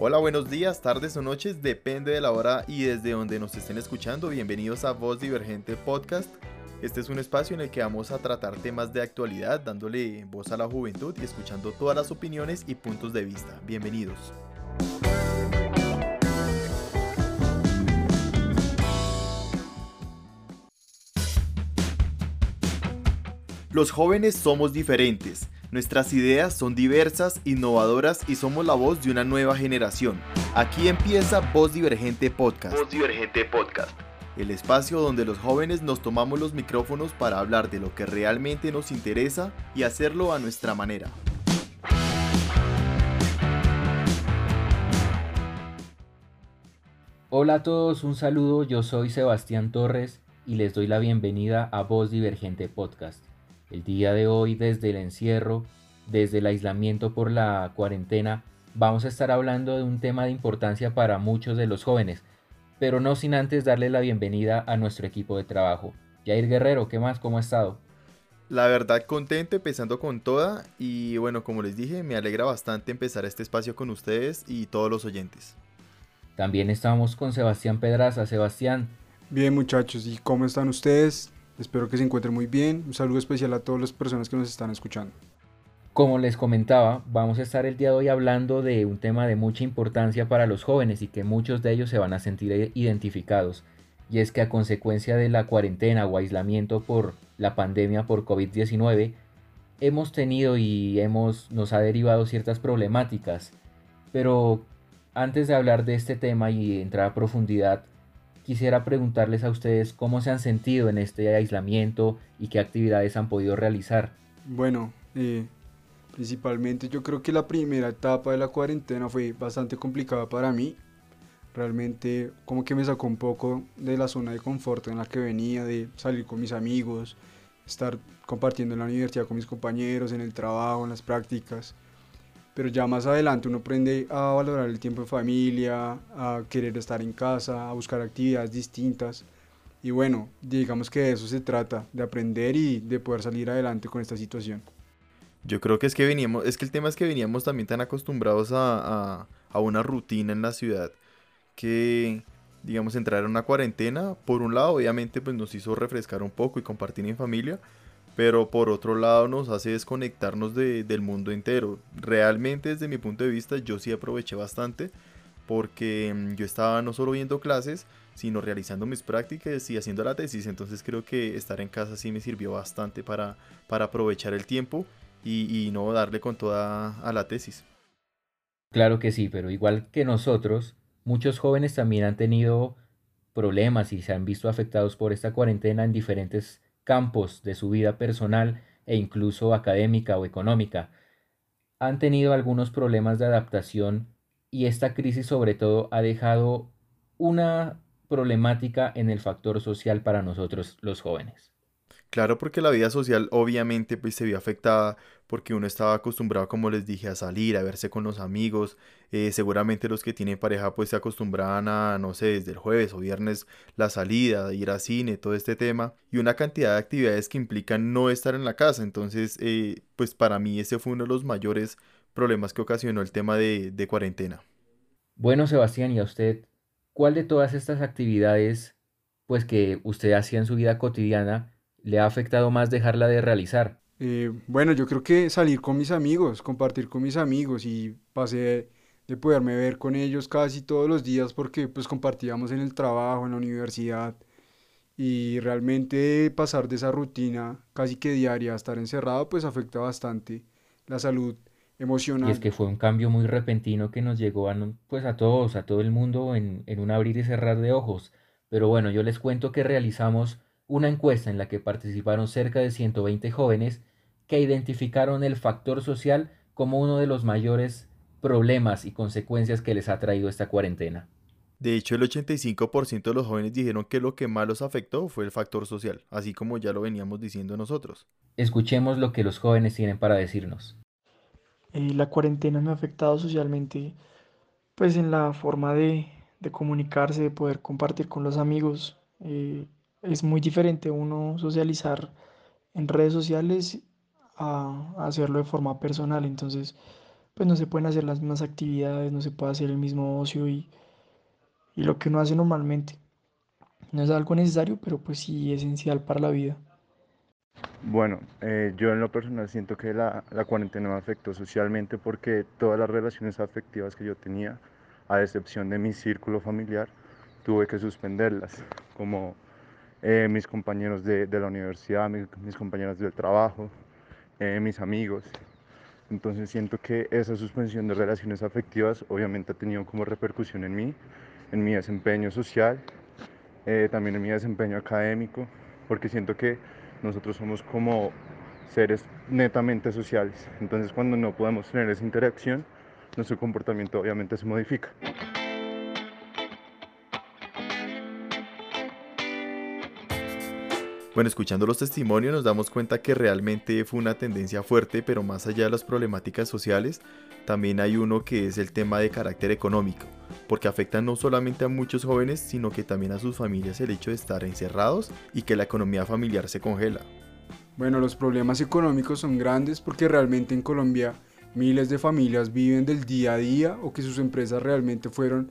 Hola, buenos días, tardes o noches, depende de la hora y desde donde nos estén escuchando. Bienvenidos a Voz Divergente Podcast. Este es un espacio en el que vamos a tratar temas de actualidad, dándole voz a la juventud y escuchando todas las opiniones y puntos de vista. Bienvenidos. Los jóvenes somos diferentes. Nuestras ideas son diversas, innovadoras y somos la voz de una nueva generación. Aquí empieza Voz Divergente Podcast. Voz Divergente Podcast. El espacio donde los jóvenes nos tomamos los micrófonos para hablar de lo que realmente nos interesa y hacerlo a nuestra manera. Hola a todos, un saludo, yo soy Sebastián Torres y les doy la bienvenida a Voz Divergente Podcast. El día de hoy, desde el encierro, desde el aislamiento por la cuarentena, vamos a estar hablando de un tema de importancia para muchos de los jóvenes, pero no sin antes darle la bienvenida a nuestro equipo de trabajo. Jair Guerrero, ¿qué más? ¿Cómo ha estado? La verdad contento, empezando con toda y bueno, como les dije, me alegra bastante empezar este espacio con ustedes y todos los oyentes. También estamos con Sebastián Pedraza. Sebastián. Bien muchachos, ¿y cómo están ustedes? Espero que se encuentren muy bien. Un saludo especial a todas las personas que nos están escuchando. Como les comentaba, vamos a estar el día de hoy hablando de un tema de mucha importancia para los jóvenes y que muchos de ellos se van a sentir identificados. Y es que a consecuencia de la cuarentena o aislamiento por la pandemia por COVID-19, hemos tenido y hemos, nos ha derivado ciertas problemáticas. Pero antes de hablar de este tema y entrar a profundidad, quisiera preguntarles a ustedes cómo se han sentido en este aislamiento y qué actividades han podido realizar. Bueno, eh, principalmente yo creo que la primera etapa de la cuarentena fue bastante complicada para mí. Realmente como que me sacó un poco de la zona de confort en la que venía, de salir con mis amigos, estar compartiendo en la universidad con mis compañeros, en el trabajo, en las prácticas pero ya más adelante uno aprende a valorar el tiempo en familia, a querer estar en casa, a buscar actividades distintas. Y bueno, digamos que de eso se trata, de aprender y de poder salir adelante con esta situación. Yo creo que es que veníamos, es que el tema es que veníamos también tan acostumbrados a, a, a una rutina en la ciudad que, digamos, entrar en una cuarentena, por un lado, obviamente, pues nos hizo refrescar un poco y compartir en familia, pero por otro lado nos hace desconectarnos del mundo entero. Realmente desde mi punto de vista yo sí aproveché bastante porque mm, yo estaba no solo viendo clases, sino realizando mis prácticas y haciendo la tesis, entonces creo que estar en casa sí me sirvió bastante para, para aprovechar el tiempo y, y no darle con toda a la tesis. Claro que sí, pero igual que nosotros, muchos jóvenes también han tenido problemas y se han visto afectados por esta cuarentena en diferentes campos de su vida personal e incluso académica o económica, han tenido algunos problemas de adaptación y esta crisis sobre todo ha dejado una problemática en el factor social para nosotros los jóvenes. Claro, porque la vida social obviamente pues se vio afectada porque uno estaba acostumbrado, como les dije, a salir, a verse con los amigos. Eh, seguramente los que tienen pareja pues se acostumbraban a, no sé, desde el jueves o viernes la salida, ir al cine, todo este tema. Y una cantidad de actividades que implican no estar en la casa. Entonces, eh, pues para mí ese fue uno de los mayores problemas que ocasionó el tema de, de cuarentena. Bueno, Sebastián, ¿y a usted cuál de todas estas actividades pues que usted hacía en su vida cotidiana le ha afectado más dejarla de realizar? Eh, bueno, yo creo que salir con mis amigos, compartir con mis amigos y pasé de poderme ver con ellos casi todos los días porque pues compartíamos en el trabajo, en la universidad y realmente pasar de esa rutina casi que diaria a estar encerrado pues afecta bastante la salud emocional. Y es que fue un cambio muy repentino que nos llegó a, pues a todos, a todo el mundo en, en un abrir y cerrar de ojos. Pero bueno, yo les cuento que realizamos una encuesta en la que participaron cerca de 120 jóvenes que identificaron el factor social como uno de los mayores problemas y consecuencias que les ha traído esta cuarentena. De hecho, el 85% de los jóvenes dijeron que lo que más los afectó fue el factor social, así como ya lo veníamos diciendo nosotros. Escuchemos lo que los jóvenes tienen para decirnos. Eh, la cuarentena me ha afectado socialmente, pues en la forma de, de comunicarse, de poder compartir con los amigos. Eh, es muy diferente uno socializar en redes sociales a, hacerlo de forma personal. Entonces, pues no se pueden hacer las mismas actividades, no se puede hacer el mismo ocio y, y lo que uno hace normalmente. No es algo necesario, pero pues sí esencial para la vida. Bueno, eh, yo en lo personal siento que la, la, cuarentena me afectó socialmente porque todas las relaciones afectivas que yo tenía, a excepción de mi círculo familiar, tuve que suspenderlas, como eh, mis compañeros de, de, la universidad, mis, mis compañeros del trabajo, eh, mis amigos. Entonces siento que esa suspensión de relaciones afectivas obviamente ha tenido como repercusión en mí, en mi desempeño social, eh, también en mi desempeño académico, porque siento que nosotros somos como seres netamente sociales. Entonces cuando no podemos tener esa interacción, nuestro comportamiento obviamente se modifica. Bueno, escuchando los testimonios nos damos cuenta que realmente fue una tendencia fuerte, pero más allá de las problemáticas sociales, también hay uno que es el tema de carácter económico, porque afecta no solamente a muchos jóvenes, sino que también a sus familias el hecho de estar encerrados y que la economía familiar se congela. Bueno, los problemas económicos son grandes porque realmente en Colombia miles de familias viven del día a día o que sus empresas realmente fueron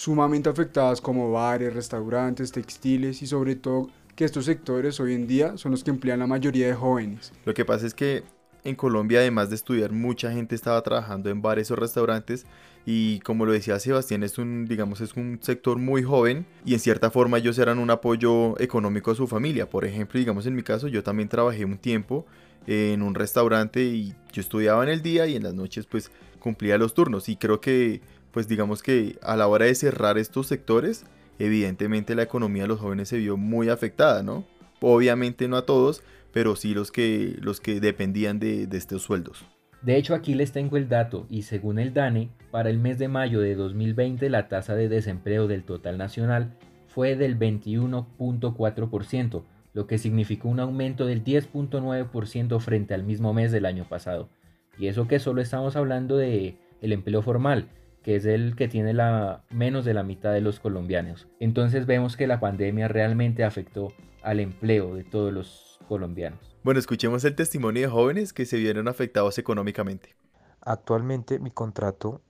sumamente afectadas como bares, restaurantes, textiles y sobre todo que estos sectores hoy en día son los que emplean la mayoría de jóvenes. Lo que pasa es que en Colombia, además de estudiar, mucha gente estaba trabajando en bares o restaurantes y como lo decía Sebastián, es un, digamos, es un sector muy joven y en cierta forma ellos eran un apoyo económico a su familia. Por ejemplo, digamos en mi caso, yo también trabajé un tiempo en un restaurante y yo estudiaba en el día y en las noches pues cumplía los turnos y creo que pues digamos que a la hora de cerrar estos sectores evidentemente la economía de los jóvenes se vio muy afectada, ¿no? Obviamente no a todos, pero sí los que, los que dependían de, de estos sueldos. De hecho, aquí les tengo el dato y según el DANE, para el mes de mayo de 2020 la tasa de desempleo del total nacional fue del 21.4%, lo que significó un aumento del 10.9% frente al mismo mes del año pasado. Y eso que solo estamos hablando de el empleo formal, que es el que tiene la menos de la mitad de los colombianos. Entonces vemos que la pandemia realmente afectó al empleo de todos los colombianos. Bueno, escuchemos el testimonio de jóvenes que se vieron afectados económicamente. Actualmente mi contrato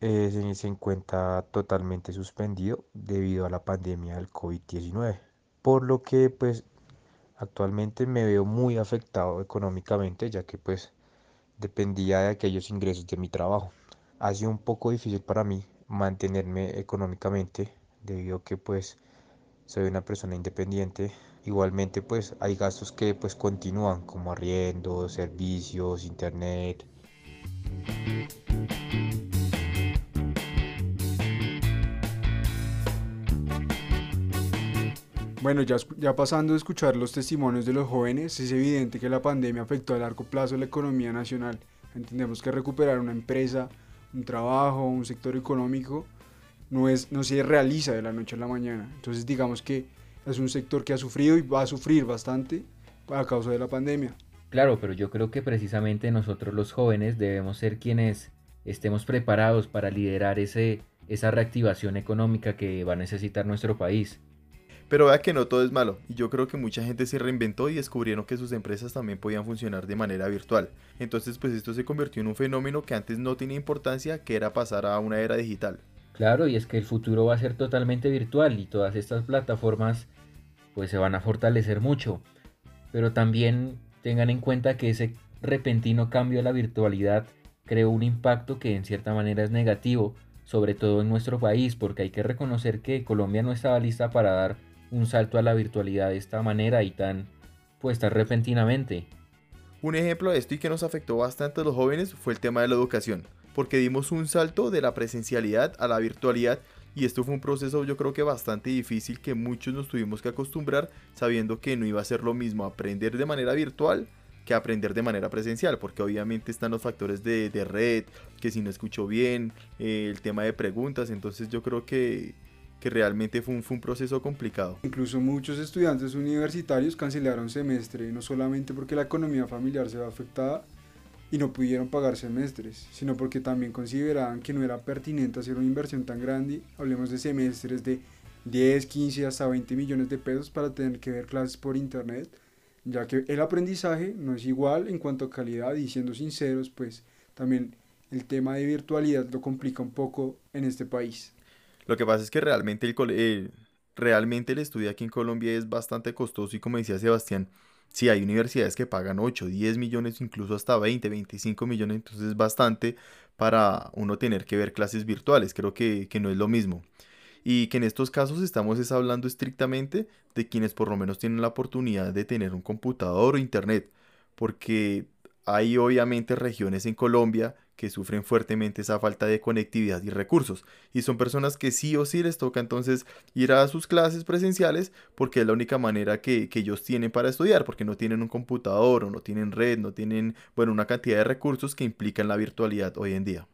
eh, se, se encuentra totalmente suspendido debido a la pandemia del COVID-19, por lo que pues actualmente me veo muy afectado económicamente ya que pues dependía de aquellos ingresos de mi trabajo ha sido un poco difícil para mí mantenerme económicamente debido a que pues soy una persona independiente. Igualmente pues hay gastos que pues continúan como arriendo, servicios, internet. Bueno, ya, ya pasando a escuchar los testimonios de los jóvenes, es evidente que la pandemia afectó a largo plazo la economía nacional. Entendemos que recuperar una empresa un trabajo, un sector económico, no, es, no se realiza de la noche a la mañana. Entonces digamos que es un sector que ha sufrido y va a sufrir bastante a causa de la pandemia. Claro, pero yo creo que precisamente nosotros los jóvenes debemos ser quienes estemos preparados para liderar ese, esa reactivación económica que va a necesitar nuestro país. Pero vea que no todo es malo, y yo creo que mucha gente se reinventó y descubrieron que sus empresas también podían funcionar de manera virtual. Entonces pues esto se convirtió en un fenómeno que antes no tenía importancia, que era pasar a una era digital. Claro, y es que el futuro va a ser totalmente virtual y todas estas plataformas pues se van a fortalecer mucho. Pero también tengan en cuenta que ese repentino cambio a la virtualidad creó un impacto que en cierta manera es negativo, sobre todo en nuestro país, porque hay que reconocer que Colombia no estaba lista para dar un salto a la virtualidad de esta manera y tan, pues tan repentinamente. Un ejemplo de esto y que nos afectó bastante a los jóvenes fue el tema de la educación, porque dimos un salto de la presencialidad a la virtualidad y esto fue un proceso yo creo que bastante difícil que muchos nos tuvimos que acostumbrar sabiendo que no iba a ser lo mismo aprender de manera virtual que aprender de manera presencial, porque obviamente están los factores de, de red, que si no escucho bien, eh, el tema de preguntas, entonces yo creo que que realmente fue un, fue un proceso complicado. Incluso muchos estudiantes universitarios cancelaron semestre, no solamente porque la economía familiar se ve afectada y no pudieron pagar semestres, sino porque también consideraban que no era pertinente hacer una inversión tan grande, hablemos de semestres de 10, 15 hasta 20 millones de pesos para tener que ver clases por internet, ya que el aprendizaje no es igual en cuanto a calidad y siendo sinceros, pues también el tema de virtualidad lo complica un poco en este país. Lo que pasa es que realmente el, eh, realmente el estudio aquí en Colombia es bastante costoso y como decía Sebastián, sí hay universidades que pagan 8, 10 millones, incluso hasta 20, 25 millones, entonces es bastante para uno tener que ver clases virtuales, creo que, que no es lo mismo. Y que en estos casos estamos es hablando estrictamente de quienes por lo menos tienen la oportunidad de tener un computador o internet, porque hay obviamente regiones en Colombia que sufren fuertemente esa falta de conectividad y recursos. Y son personas que sí o sí les toca entonces ir a sus clases presenciales porque es la única manera que, ellos tienen para estudiar, porque no tienen un computador o no tienen red, no tienen, bueno, una cantidad de recursos que implican la virtualidad hoy en día.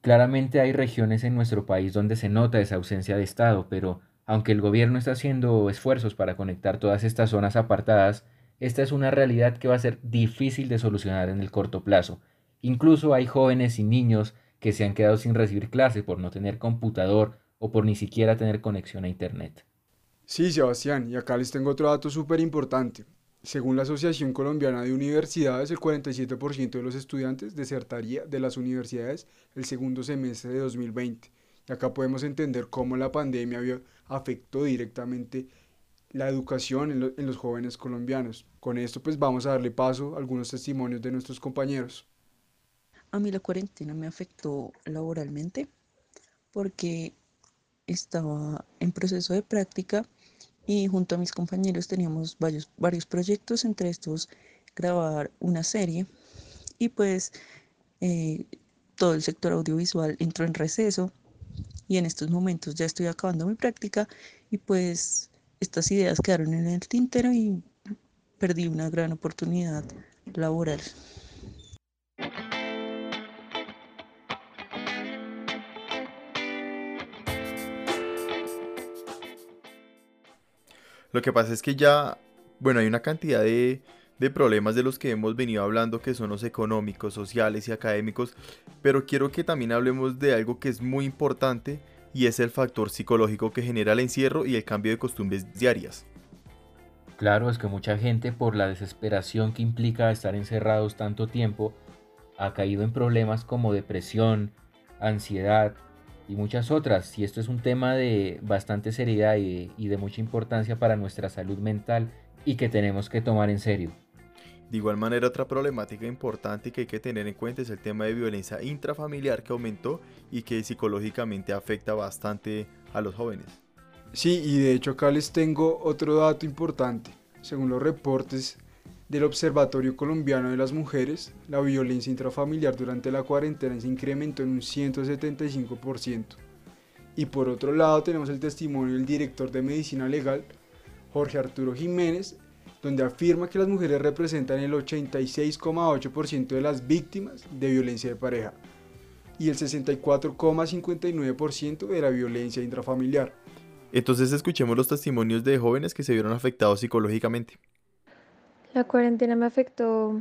Claramente hay regiones en nuestro país donde se nota esa ausencia de Estado, pero aunque el gobierno está haciendo esfuerzos para conectar todas estas zonas apartadas, esta es una realidad que va a ser difícil de solucionar en el corto plazo Incluso hay jóvenes y niños que se han quedado sin recibir clase por no tener computador o por ni siquiera tener conexión a Internet. Sí, Sebastián, y acá les tengo otro dato súper importante. Según la Asociación Colombiana de Universidades, el 47% de los estudiantes desertaría de las universidades el segundo semestre de 2020. Y acá podemos entender cómo la pandemia afectó directamente la educación en, en los jóvenes colombianos. Con esto pues vamos a darle paso a algunos testimonios de nuestros compañeros. A mí la cuarentena me afectó laboralmente porque estaba en proceso de práctica y junto a mis compañeros teníamos varios, varios proyectos, entre estos grabar una serie y pues eh, todo el sector audiovisual entró en receso y en estos momentos ya estoy acabando mi práctica y pues estas ideas quedaron en el tintero y perdí una gran oportunidad laboral. Lo que pasa es que ya, bueno, hay una cantidad de, problemas de los que hemos venido hablando que son los económicos, sociales y académicos, pero quiero que también hablemos de algo que es muy importante y es el factor psicológico que genera el encierro y el cambio de costumbres diarias. Claro, es que mucha gente por la desesperación que implica estar encerrados tanto tiempo ha caído en problemas como depresión, ansiedad, y muchas otras. Y esto es un tema de bastante seriedad y de, mucha importancia para nuestra salud mental y que tenemos que tomar en serio. De igual manera, otra problemática importante que hay que tener en cuenta es el tema de violencia intrafamiliar que aumentó y que psicológicamente afecta bastante a los jóvenes. Sí, y de hecho acá les tengo otro dato importante. Según los reportes del Observatorio Colombiano de las Mujeres, la violencia intrafamiliar durante la cuarentena se incrementó en un 175%. Y por otro lado tenemos el testimonio del director de Medicina Legal, Jorge Arturo Jiménez, donde afirma que las mujeres representan el 86,8% de las víctimas de violencia de pareja y el 64,59% de la violencia intrafamiliar. Entonces escuchemos los testimonios de jóvenes que se vieron afectados psicológicamente. La cuarentena me afectó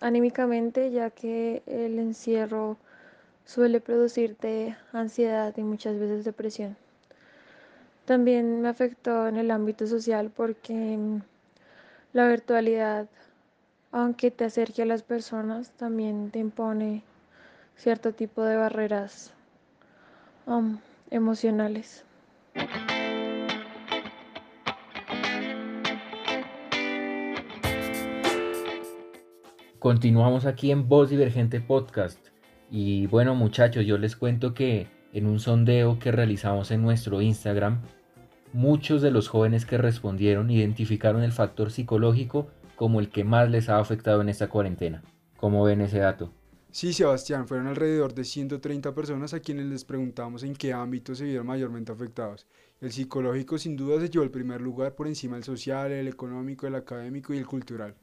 anímicamente ya que el encierro suele producirte ansiedad y muchas veces depresión. También me afectó en el ámbito social porque la virtualidad, aunque te acerque a las personas, también te impone cierto tipo de barreras um, emocionales. Continuamos aquí en Voz Divergente Podcast. Y bueno muchachos, yo les cuento que en un sondeo que realizamos en nuestro Instagram, muchos de los jóvenes que respondieron identificaron el factor psicológico como el que más les ha afectado en esta cuarentena. ¿Cómo ven ese dato? Sí, Sebastián, fueron alrededor de 130 personas a quienes les preguntamos en qué ámbito se vieron mayormente afectados. El psicológico sin duda se llevó el primer lugar por encima del social, el económico, el académico y el cultural.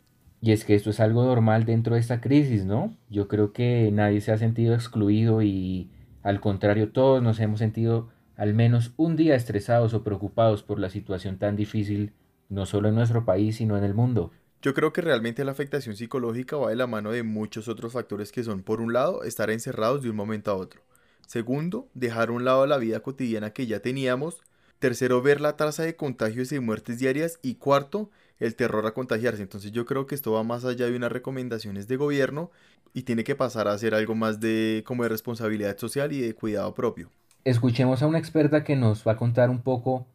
Y es que esto es algo normal dentro de esta crisis, ¿no? Yo creo que nadie se ha sentido excluido y al contrario todos nos hemos sentido al menos un día estresados o preocupados por la situación tan difícil, no solo en nuestro país, sino en el mundo. Yo creo que realmente la afectación psicológica va de la mano de muchos otros factores que son, por un lado, estar encerrados de un momento a otro. Segundo, dejar a un lado la vida cotidiana que ya teníamos. Tercero, ver la tasa de contagios y muertes diarias. Y cuarto, el terror a contagiarse. Entonces yo creo que esto va más allá de unas recomendaciones de gobierno y tiene que pasar a ser algo más de como de responsabilidad social y de cuidado propio. Escuchemos a una experta que nos va a contar un poco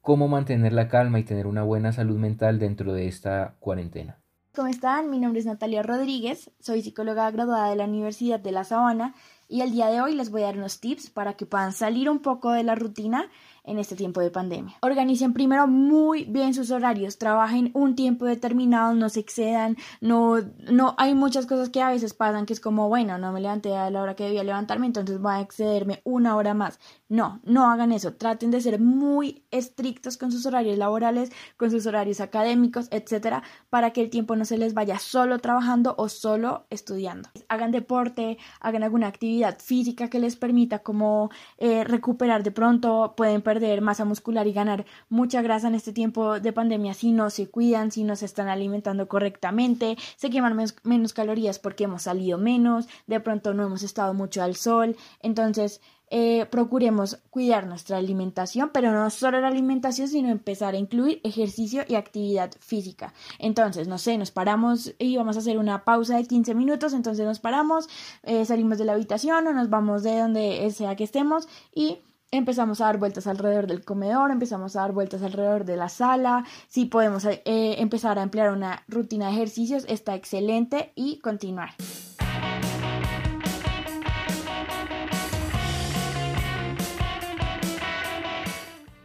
cómo mantener la calma y tener una buena salud mental dentro de esta cuarentena. ¿Cómo están? Mi nombre es Natalia Rodríguez, soy psicóloga graduada de la Universidad de La Sabana y el día de hoy les voy a dar unos tips para que puedan salir un poco de la rutina en este tiempo de pandemia. Organicen primero muy bien sus horarios, trabajen un tiempo determinado, no se excedan, no, no, hay muchas cosas que a veces pasan que es como, bueno, no me levanté a la hora que debía levantarme, entonces voy a excederme una hora más. No, no hagan eso, traten de ser muy estrictos con sus horarios laborales, con sus horarios académicos, etcétera, para que el tiempo no se les vaya solo trabajando o solo estudiando. Hagan deporte, hagan alguna actividad física que les permita como eh, recuperar de pronto, pueden perder perder masa muscular y ganar mucha grasa en este tiempo de pandemia si no se cuidan, si no se están alimentando correctamente, se queman menos, calorías porque hemos salido menos, de pronto no hemos estado mucho al sol, entonces eh, procuremos cuidar nuestra alimentación, pero no solo la alimentación, sino empezar a incluir ejercicio y actividad física. Entonces, no sé, nos paramos y vamos a hacer una pausa de 15 minutos, entonces nos paramos, eh, salimos de la habitación o nos vamos de donde sea que estemos y empezamos a dar vueltas alrededor del comedor, empezamos a dar vueltas alrededor de la sala, si podemos eh, empezar a emplear una rutina de ejercicios, está excelente y continuar.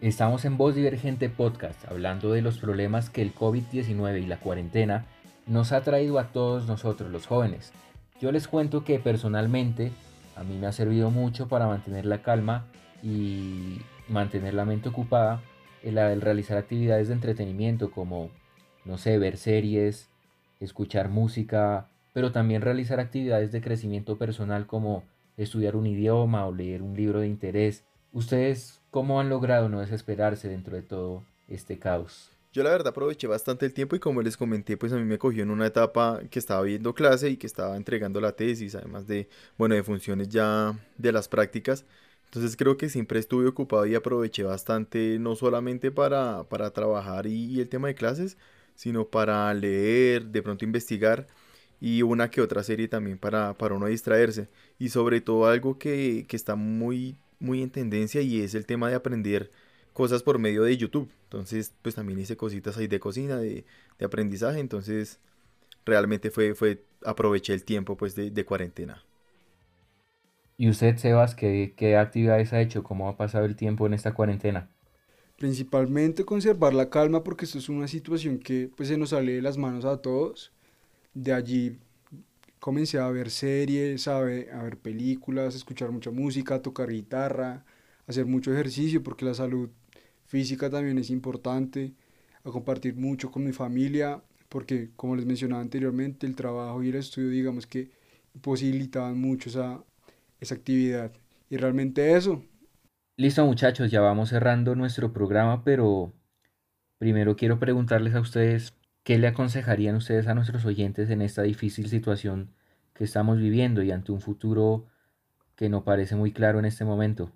Estamos en Voz Divergente Podcast hablando de los problemas que el COVID-19 y la cuarentena nos ha traído a todos nosotros los jóvenes. Yo les cuento que personalmente a mí me ha servido mucho para mantener la calma y mantener la mente ocupada, el, el realizar actividades de entretenimiento como, no sé, ver series, escuchar música, pero también realizar actividades de crecimiento personal como estudiar un idioma o leer un libro de interés. ¿Ustedes cómo han logrado no desesperarse dentro de todo este caos? Yo la verdad aproveché bastante el tiempo y como les comenté, pues a mí me cogió en una etapa que estaba viendo clase y que estaba entregando la tesis, además de, bueno, de funciones ya de las prácticas. Entonces creo que siempre estuve ocupado y aproveché bastante, no solamente para, para trabajar y, el tema de clases, sino para leer, de pronto investigar y una que otra serie también para, para uno distraerse. Y sobre todo algo que, que está muy, muy en tendencia y es el tema de aprender cosas por medio de YouTube. Entonces, pues también hice cositas ahí de cocina, de, de aprendizaje. Entonces, realmente fue, fue, aproveché el tiempo pues de, de cuarentena. ¿Y usted, Sebas, qué, qué actividades ha hecho? ¿Cómo ha pasado el tiempo en esta cuarentena? Principalmente conservar la calma porque esto es una situación que pues, se nos sale de las manos a todos. De allí comencé a ver series, a ver, a ver películas, a escuchar mucha música, a tocar guitarra, a hacer mucho ejercicio porque la salud física también es importante, a compartir mucho con mi familia porque como les mencionaba anteriormente el trabajo y el estudio digamos que posibilitaban mucho esa, esa actividad. Y realmente eso. Listo muchachos, ya vamos cerrando nuestro programa, pero primero quiero preguntarles a ustedes qué le aconsejarían ustedes a nuestros oyentes en esta difícil situación que estamos viviendo y ante un futuro que no parece muy claro en este momento.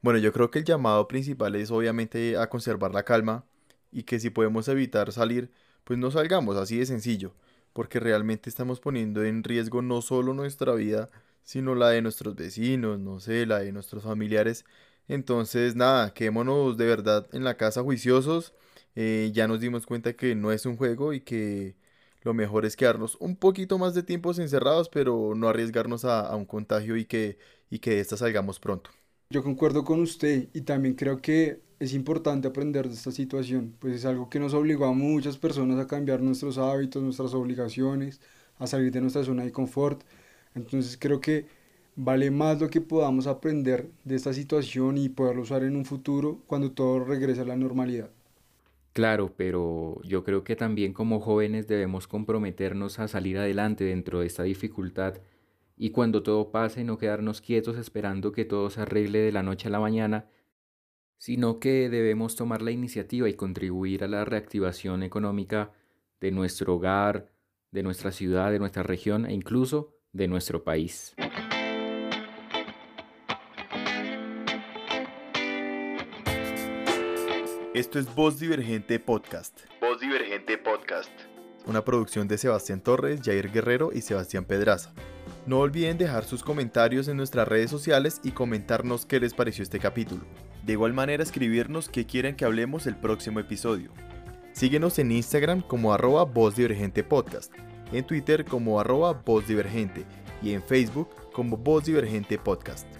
Bueno, yo creo que el llamado principal es obviamente a conservar la calma y que si podemos evitar salir, pues no salgamos, así de sencillo, porque realmente estamos poniendo en riesgo no solo nuestra vida, sino la de nuestros vecinos, no sé, la de nuestros familiares. Entonces, nada, quedémonos de verdad en la casa juiciosos. Eh, ya nos dimos cuenta que no es un juego y que lo mejor es quedarnos un poquito más de tiempos encerrados, pero no arriesgarnos a, un contagio y que, y que de esta salgamos pronto. Yo concuerdo con usted y también creo que es importante aprender de esta situación, pues es algo que nos obligó a muchas personas a cambiar nuestros hábitos, nuestras obligaciones, a salir de nuestra zona de confort. Entonces creo que vale más lo que podamos aprender de esta situación y poderlo usar en un futuro cuando todo regrese a la normalidad. Claro, pero yo creo que también como jóvenes debemos comprometernos a salir adelante dentro de esta dificultad y cuando todo pase no quedarnos quietos esperando que todo se arregle de la noche a la mañana, sino que debemos tomar la iniciativa y contribuir a la reactivación económica de nuestro hogar, de nuestra ciudad, de nuestra región e incluso de nuestro país. Esto es Voz Divergente Podcast. Voz Divergente Podcast. Una producción de Sebastián Torres, Jair Guerrero y Sebastián Pedraza. No olviden dejar sus comentarios en nuestras redes sociales y comentarnos qué les pareció este capítulo. De igual manera escribirnos qué quieren que hablemos el próximo episodio. Síguenos en Instagram como arroba Voz Divergente Podcast, en Twitter como arroba Voz Divergente y en Facebook como Voz Divergente Podcast.